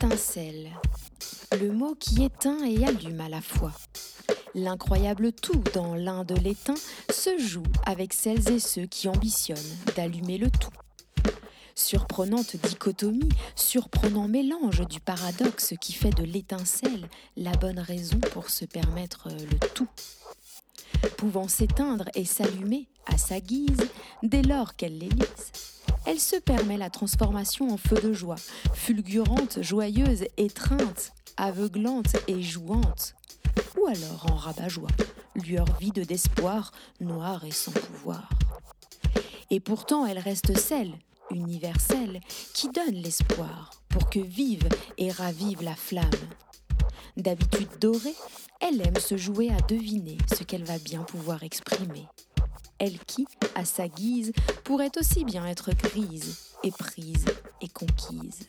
Étincelle. Le mot qui éteint et allume à la fois. L'incroyable tout dans l'un de l'éteint se joue avec celles et ceux qui ambitionnent d'allumer le tout. Surprenante dichotomie, surprenant mélange du paradoxe qui fait de l'étincelle la bonne raison pour se permettre le tout. Pouvant s'éteindre et s'allumer à sa guise dès lors qu'elle l'élise, elle se permet la transformation en feu de joie, fulgurante, joyeuse, étreinte, aveuglante et jouante, ou alors en rabat-joie, lueur vide d'espoir, noire et sans pouvoir. Et pourtant elle reste celle, universelle, qui donne l'espoir pour que vive et ravive la flamme. D'habitude dorée, elle aime se jouer à deviner ce qu'elle va bien pouvoir exprimer elle qui, à sa guise, pourrait aussi bien être grise, éprise et conquise.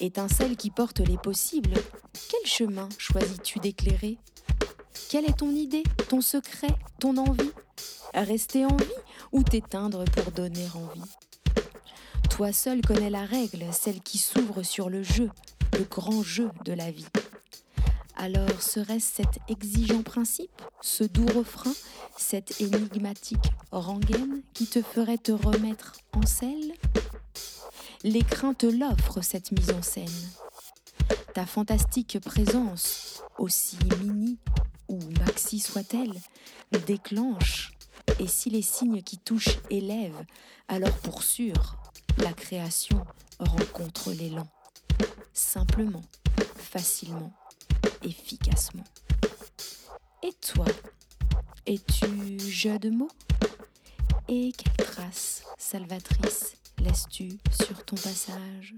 Étincelle qui porte les possibles, quel chemin choisis-tu d'éclairer? Quelle est ton idée, ton secret, ton envie? Rester en vie ou t'éteindre pour donner envie? Toi seul connais la règle, celle qui s'ouvre sur le jeu, le grand jeu de la vie. Alors serait-ce cet exigeant principe, ce doux refrain, cette énigmatique rengaine qui te ferait te remettre en selle? Les craintes l'offrent cette mise en scène. Ta fantastique présence, aussi mini ou maxi soit-elle, déclenche, et si les signes qui touchent élèvent, alors pour sûr, la création rencontre l'élan. Simplement, facilement efficacement. Et toi, es-tu jeu de mots? Et quelle trace salvatrice laisses-tu sur ton passage?